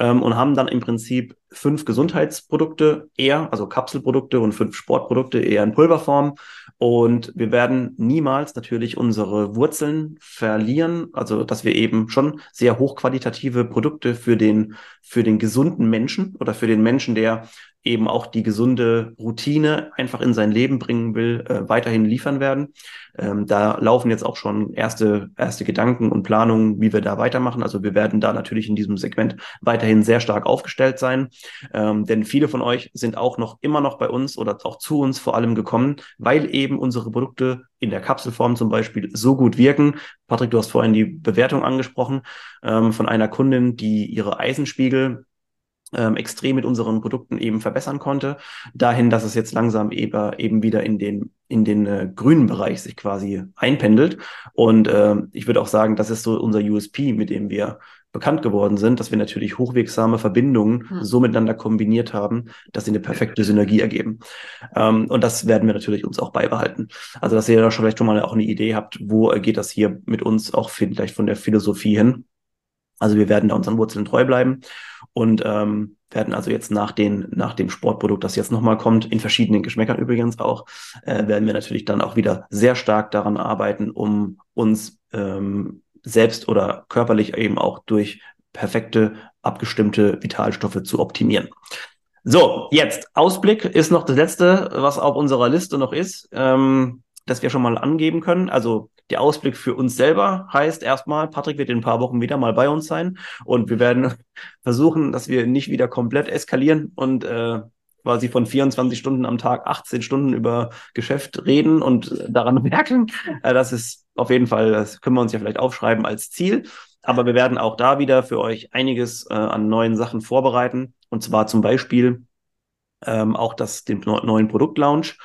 ähm, und haben dann im Prinzip fünf Gesundheitsprodukte eher, also Kapselprodukte und fünf Sportprodukte eher in Pulverform. Und wir werden niemals natürlich unsere Wurzeln verlieren, also dass wir eben schon sehr hochqualitative Produkte für den, für den gesunden Menschen oder für den Menschen, der eben auch die gesunde Routine einfach in sein Leben bringen will, äh, weiterhin liefern werden. Ähm, da laufen jetzt auch schon erste, erste Gedanken und Planungen, wie wir da weitermachen. Also wir werden da natürlich in diesem Segment weiterhin sehr stark aufgestellt sein. Ähm, denn viele von euch sind auch noch immer noch bei uns oder auch zu uns vor allem gekommen, weil eben unsere Produkte in der Kapselform zum Beispiel so gut wirken. Patrick, du hast vorhin die Bewertung angesprochen ähm, von einer Kundin, die ihre Eisenspiegel ähm, extrem mit unseren Produkten eben verbessern konnte, dahin, dass es jetzt langsam eben, eben wieder in den in den äh, grünen Bereich sich quasi einpendelt. Und äh, ich würde auch sagen, das ist so unser USP, mit dem wir bekannt geworden sind, dass wir natürlich hochwirksame Verbindungen Hm. so miteinander kombiniert haben, dass sie eine perfekte Synergie ergeben. Ähm, und das werden wir natürlich uns auch beibehalten. Also, dass ihr da schon vielleicht schon mal auch eine Idee habt, wo geht das hier mit uns auch vielleicht von der Philosophie hin. Also wir werden da unseren Wurzeln treu bleiben und ähm, werden also jetzt nach, den, nach dem Sportprodukt, das jetzt nochmal kommt, in verschiedenen Geschmäckern übrigens auch, äh, werden wir natürlich dann auch wieder sehr stark daran arbeiten, um uns ähm, selbst oder körperlich eben auch durch perfekte, abgestimmte Vitalstoffe zu optimieren. So, jetzt Ausblick ist noch das letzte, was auf unserer Liste noch ist, ähm, das wir schon mal angeben können. Also der Ausblick für uns selber heißt erstmal, Patrick wird in ein paar Wochen wieder mal bei uns sein und wir werden versuchen, dass wir nicht wieder komplett eskalieren und äh, quasi von 24 Stunden am Tag 18 Stunden über Geschäft reden und daran merken. Äh, das ist auf jeden Fall, das können wir uns ja vielleicht aufschreiben als Ziel. Aber wir werden auch da wieder für euch einiges äh, an neuen Sachen vorbereiten. Und zwar zum Beispiel ähm, auch das, den neuen Produktlaunch.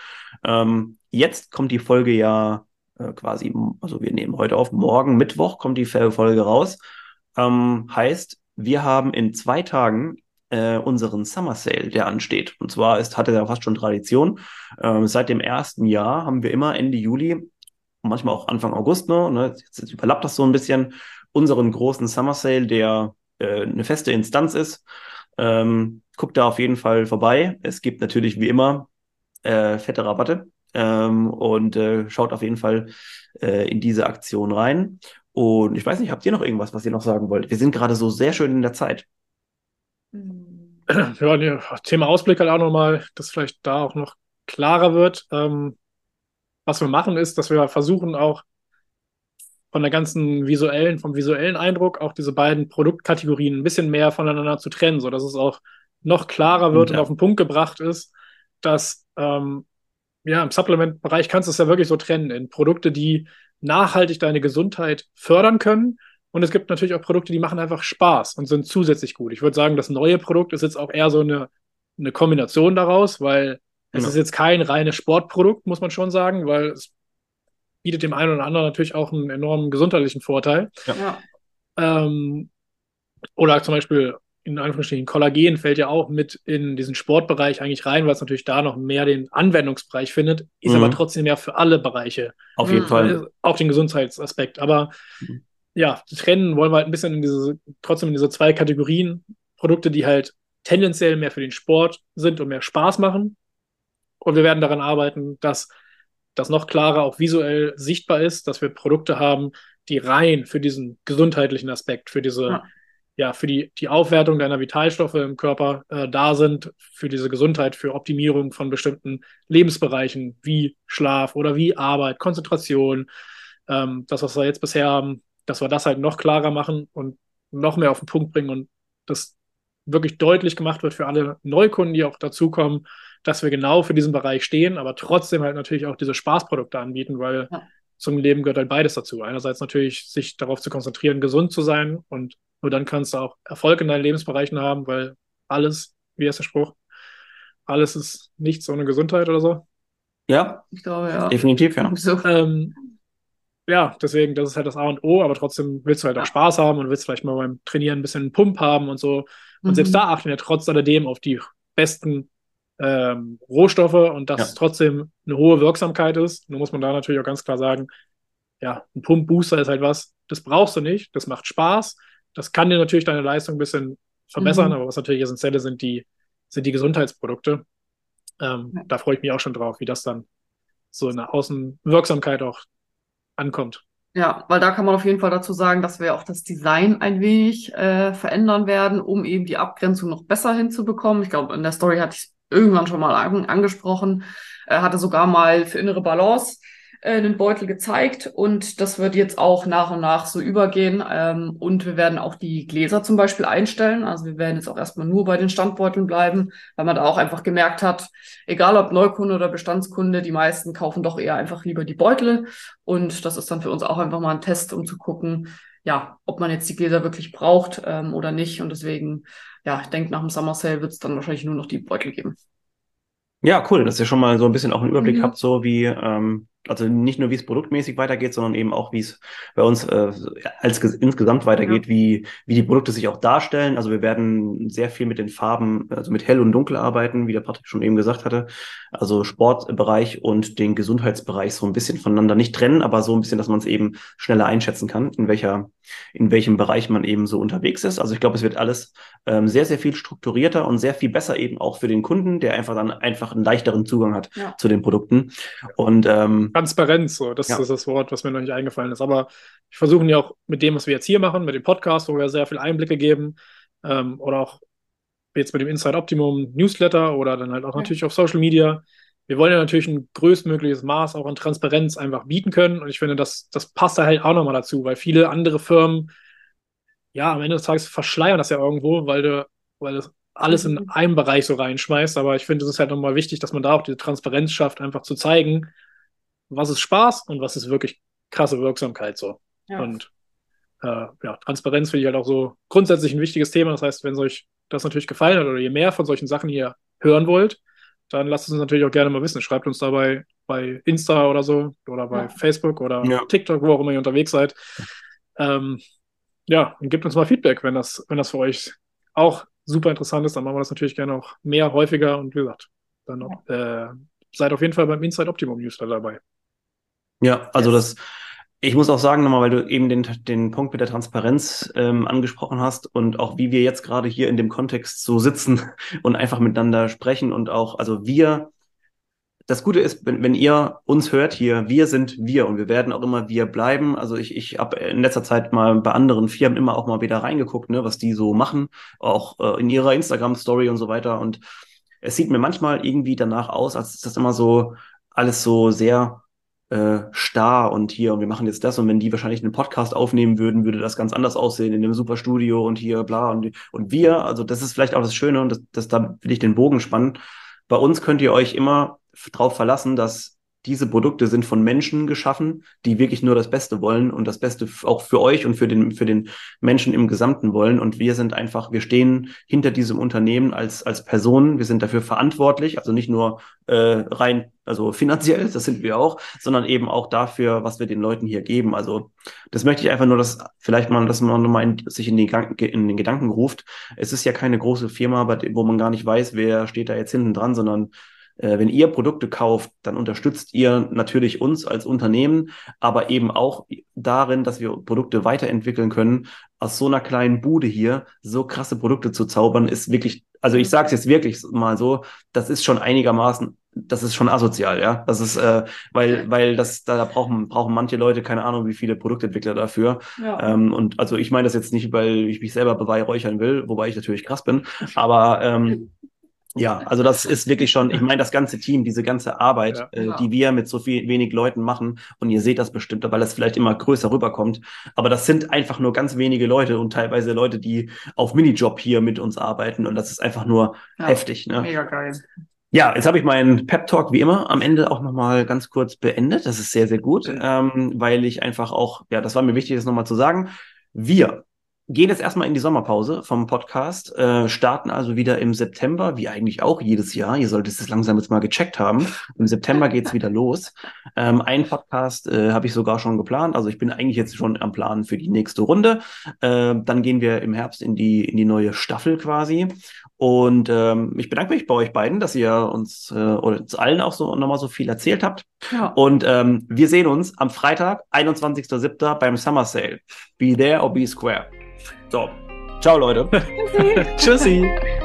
Ähm, jetzt kommt die Folge ja äh, quasi, also wir nehmen heute auf, morgen Mittwoch kommt die Folge raus. Ähm, heißt, wir haben in zwei Tagen äh, unseren Summer Sale, der ansteht. Und zwar ist, hatte er fast schon Tradition. Ähm, seit dem ersten Jahr haben wir immer Ende Juli, manchmal auch Anfang August, ne, ne jetzt, jetzt überlappt das so ein bisschen, unseren großen Summer Sale, der äh, eine feste Instanz ist. Ähm, guckt da auf jeden Fall vorbei. Es gibt natürlich wie immer äh, fette Rabatte ähm, und äh, schaut auf jeden Fall äh, in diese Aktion rein. Und ich weiß nicht, habt ihr noch irgendwas, was ihr noch sagen wollt? Wir sind gerade so sehr schön in der Zeit. Ja, nee, Thema Ausblick halt auch nochmal, dass vielleicht da auch noch klarer wird. Ähm, was wir machen ist, dass wir versuchen auch von der ganzen visuellen, vom visuellen Eindruck auch diese beiden Produktkategorien ein bisschen mehr voneinander zu trennen, so dass es auch noch klarer wird Ja. und auf den Punkt gebracht ist, dass ähm, ja im Supplement-Bereich kannst du es ja wirklich so trennen in Produkte, die nachhaltig deine Gesundheit fördern können. Und es gibt natürlich auch Produkte, die machen einfach Spaß und sind zusätzlich gut. Ich würde sagen, das neue Produkt ist jetzt auch eher so eine, eine Kombination daraus, weil es Genau. ist jetzt kein reines Sportprodukt, muss man schon sagen, weil es bietet dem einen oder anderen natürlich auch einen enormen gesundheitlichen Vorteil. Ja. Ähm, oder zum Beispiel in Anführungsstrichen Kollagen fällt ja auch mit in diesen Sportbereich eigentlich rein, weil es natürlich da noch mehr den Anwendungsbereich findet, ist Mhm. aber trotzdem ja für alle Bereiche, Auf jeden Mhm. Fall. äh, auch den Gesundheitsaspekt. Aber Mhm. ja, trennen wollen wir halt ein bisschen in diese, trotzdem in diese zwei Kategorien Produkte, die halt tendenziell mehr für den Sport sind und mehr Spaß machen. Und wir werden daran arbeiten, dass das noch klarer auch visuell sichtbar ist, dass wir Produkte haben, die rein für diesen gesundheitlichen Aspekt, für diese, ja, Ja. für die, die Aufwertung deiner Vitalstoffe im Körper äh, da sind, für diese Gesundheit, für Optimierung von bestimmten Lebensbereichen wie Schlaf oder wie Arbeit, Konzentration, ähm, das, was wir jetzt bisher haben, dass wir das halt noch klarer machen und noch mehr auf den Punkt bringen und das wirklich deutlich gemacht wird für alle Neukunden, die auch dazukommen, dass wir genau für diesen Bereich stehen, aber trotzdem halt natürlich auch diese Spaßprodukte anbieten, weil Ja. zum Leben gehört halt beides dazu. Einerseits natürlich sich darauf zu konzentrieren, gesund zu sein und nur dann kannst du auch Erfolg in deinen Lebensbereichen haben, weil alles, wie ist der Spruch, alles ist nichts ohne Gesundheit oder so. Ja, Ich glaube, ja. definitiv, ja. So. Ähm, ja, deswegen, das ist halt das A und O, aber trotzdem willst du halt auch Ja. Spaß haben und willst vielleicht mal beim Trainieren ein bisschen einen Pump haben und so. Und Mhm. selbst da achten wir trotz alledem auf die besten ähm, Rohstoffe und dass Ja. es trotzdem eine hohe Wirksamkeit ist. Nur muss man da natürlich auch ganz klar sagen, ja, ein Pump-Booster ist halt was, das brauchst du nicht, das macht Spaß, das kann dir natürlich deine Leistung ein bisschen verbessern, Mhm. aber was natürlich essentiell ist, sind die, sind die Gesundheitsprodukte. Ähm, Ja. Da freue ich mich auch schon drauf, wie das dann so in der Außenwirksamkeit auch ankommt. Ja, weil da kann man auf jeden Fall dazu sagen, dass wir auch das Design ein wenig äh, verändern werden, um eben die Abgrenzung noch besser hinzubekommen. Ich glaube, in der Story hatte ich irgendwann schon mal an, angesprochen, äh, hatte sogar mal für innere Balance äh, einen Beutel gezeigt und das wird jetzt auch nach und nach so übergehen. Ähm, und wir werden auch die Gläser zum Beispiel einstellen. Also wir werden jetzt auch erstmal nur bei den Standbeuteln bleiben, weil man da auch einfach gemerkt hat, egal ob Neukunde oder Bestandskunde, die meisten kaufen doch eher einfach lieber die Beutel. Und das ist dann für uns auch einfach mal ein Test, um zu gucken, ja, ob man jetzt die Gläser wirklich braucht ähm, oder nicht. Und deswegen, ja, ich denke, nach dem Summer Sale wird es dann wahrscheinlich nur noch die Beutel geben. Ja, cool, dass ihr schon mal so ein bisschen auch einen Überblick Mhm. habt, so wie, ähm, also nicht nur wie es produktmäßig weitergeht, sondern eben auch wie es bei uns äh, als insgesamt weitergeht, ja. wie, wie die Produkte sich auch darstellen. Also wir werden sehr viel mit den Farben, also mit hell und dunkel arbeiten, wie der Patrick schon eben gesagt hatte. Also Sportbereich und den Gesundheitsbereich so ein bisschen voneinander nicht trennen, aber so ein bisschen, dass man es eben schneller einschätzen kann, in welcher, in welchem Bereich man eben so unterwegs ist. Also ich glaube, es wird alles ähm, sehr, sehr viel strukturierter und sehr viel besser eben auch für den Kunden, der einfach dann einfach einen leichteren Zugang hat ja. zu den Produkten. Und ähm, Transparenz, so, das ja. ist das Wort, was mir noch nicht eingefallen ist. Aber ich versuche ja auch mit dem, was wir jetzt hier machen, mit dem Podcast, wo wir sehr viel Einblicke geben, ähm, oder auch jetzt mit dem Inside Optimum Newsletter oder dann halt auch ja. natürlich auf Social Media. Wir wollen ja natürlich ein größtmögliches Maß auch an Transparenz einfach bieten können. Und ich finde, das, das passt da halt auch nochmal dazu, weil viele andere Firmen, ja, am Ende des Tages verschleiern das ja irgendwo, weil du, weil das alles in mhm. einem Bereich so reinschmeißt. Aber ich finde, es ist halt nochmal wichtig, dass man da auch diese Transparenz schafft, einfach zu zeigen, was ist Spaß und was ist wirklich krasse Wirksamkeit so. Ja. Und äh, ja, Transparenz finde ich halt auch so grundsätzlich ein wichtiges Thema. Das heißt, wenn euch das natürlich gefallen hat oder ihr mehr von solchen Sachen hier hören wollt, dann lasst es uns natürlich auch gerne mal wissen. Schreibt uns dabei bei Insta oder so oder bei ja. Facebook oder ja. TikTok, wo auch immer ihr unterwegs seid. Ähm, ja, und gebt uns mal Feedback, wenn das, wenn das für euch auch super interessant ist, dann machen wir das natürlich gerne auch mehr, häufiger und wie gesagt, dann äh, seid auf jeden Fall beim Inside Optimum Newsletter dabei. Ja, also das, ich muss auch sagen nochmal, weil du eben den, den Punkt mit der Transparenz ähm, angesprochen hast und auch wie wir jetzt gerade hier in dem Kontext so sitzen und einfach miteinander sprechen und auch, also wir, das Gute ist, wenn, wenn ihr uns hört hier, wir sind wir und wir werden auch immer wir bleiben. Also ich, ich habe in letzter Zeit mal bei anderen Firmen immer auch mal wieder reingeguckt, ne, was die so machen, auch äh, in ihrer Instagram-Story und so weiter. Und es sieht mir manchmal irgendwie danach aus, als ist das immer so alles so sehr äh, starr und hier und wir machen jetzt das und wenn die wahrscheinlich einen Podcast aufnehmen würden, würde das ganz anders aussehen in einem super Studio und hier bla und, und wir, also das ist vielleicht auch das Schöne und das, das da will ich den Bogen spannen. Bei uns könnt ihr euch immer drauf verlassen, dass diese Produkte sind von Menschen geschaffen, die wirklich nur das Beste wollen und das Beste auch für euch und für den, für den Menschen im Gesamten wollen. Und wir sind einfach, wir stehen hinter diesem Unternehmen als, als Personen. Wir sind dafür verantwortlich, also nicht nur äh, rein, also finanziell, das sind wir auch, sondern eben auch dafür, was wir den Leuten hier geben. Also das möchte ich einfach nur, dass vielleicht mal, dass man nochmal in, sich in, die, in den Gedanken ruft. Es ist ja keine große Firma, wo man gar nicht weiß, wer steht da jetzt hinten dran, sondern wenn ihr Produkte kauft, dann unterstützt ihr natürlich uns als Unternehmen, aber eben auch darin, dass wir Produkte weiterentwickeln können. Aus so einer kleinen Bude hier so krasse Produkte zu zaubern, ist wirklich, also ich sage es jetzt wirklich mal so, das ist schon einigermaßen das ist schon asozial, ja. Das ist, äh, weil, weil das, da brauchen, brauchen manche Leute keine Ahnung, wie viele Produktentwickler dafür. Ja. Ähm, und also ich meine das jetzt nicht, weil ich mich selber beweihräuchern will, wobei ich natürlich krass bin, aber ähm, ja, also das ist wirklich schon, ich meine, das ganze Team, diese ganze Arbeit, ja, äh, die wir mit so viel wenig Leuten machen, und ihr seht das bestimmt, weil es vielleicht immer größer rüberkommt, aber das sind einfach nur ganz wenige Leute und teilweise Leute, die auf Minijob hier mit uns arbeiten und das ist einfach nur ja, heftig. Ne? Mega geil. Ja, jetzt habe ich meinen Pep Talk wie immer am Ende auch nochmal ganz kurz beendet. Das ist sehr, sehr gut, ähm, weil ich einfach auch, ja, das war mir wichtig, das nochmal zu sagen. Wir gehen jetzt erstmal in die Sommerpause vom Podcast, äh, starten also wieder im September, wie eigentlich auch jedes Jahr. Ihr solltet es langsam jetzt mal gecheckt haben. Im September geht's wieder los. Ähm, ein Podcast äh, habe ich sogar schon geplant. Also ich bin eigentlich jetzt schon am Plan für die nächste Runde. Äh, dann gehen wir im Herbst in die, in die neue Staffel quasi. Und ähm, ich bedanke mich bei euch beiden, dass ihr uns äh, oder uns allen auch so nochmal so viel erzählt habt. Ja. Und ähm, wir sehen uns am Freitag, 21.07. beim Summer Sale. Be there or be square. So, ciao Leute. Tschüssi. Tschüssi.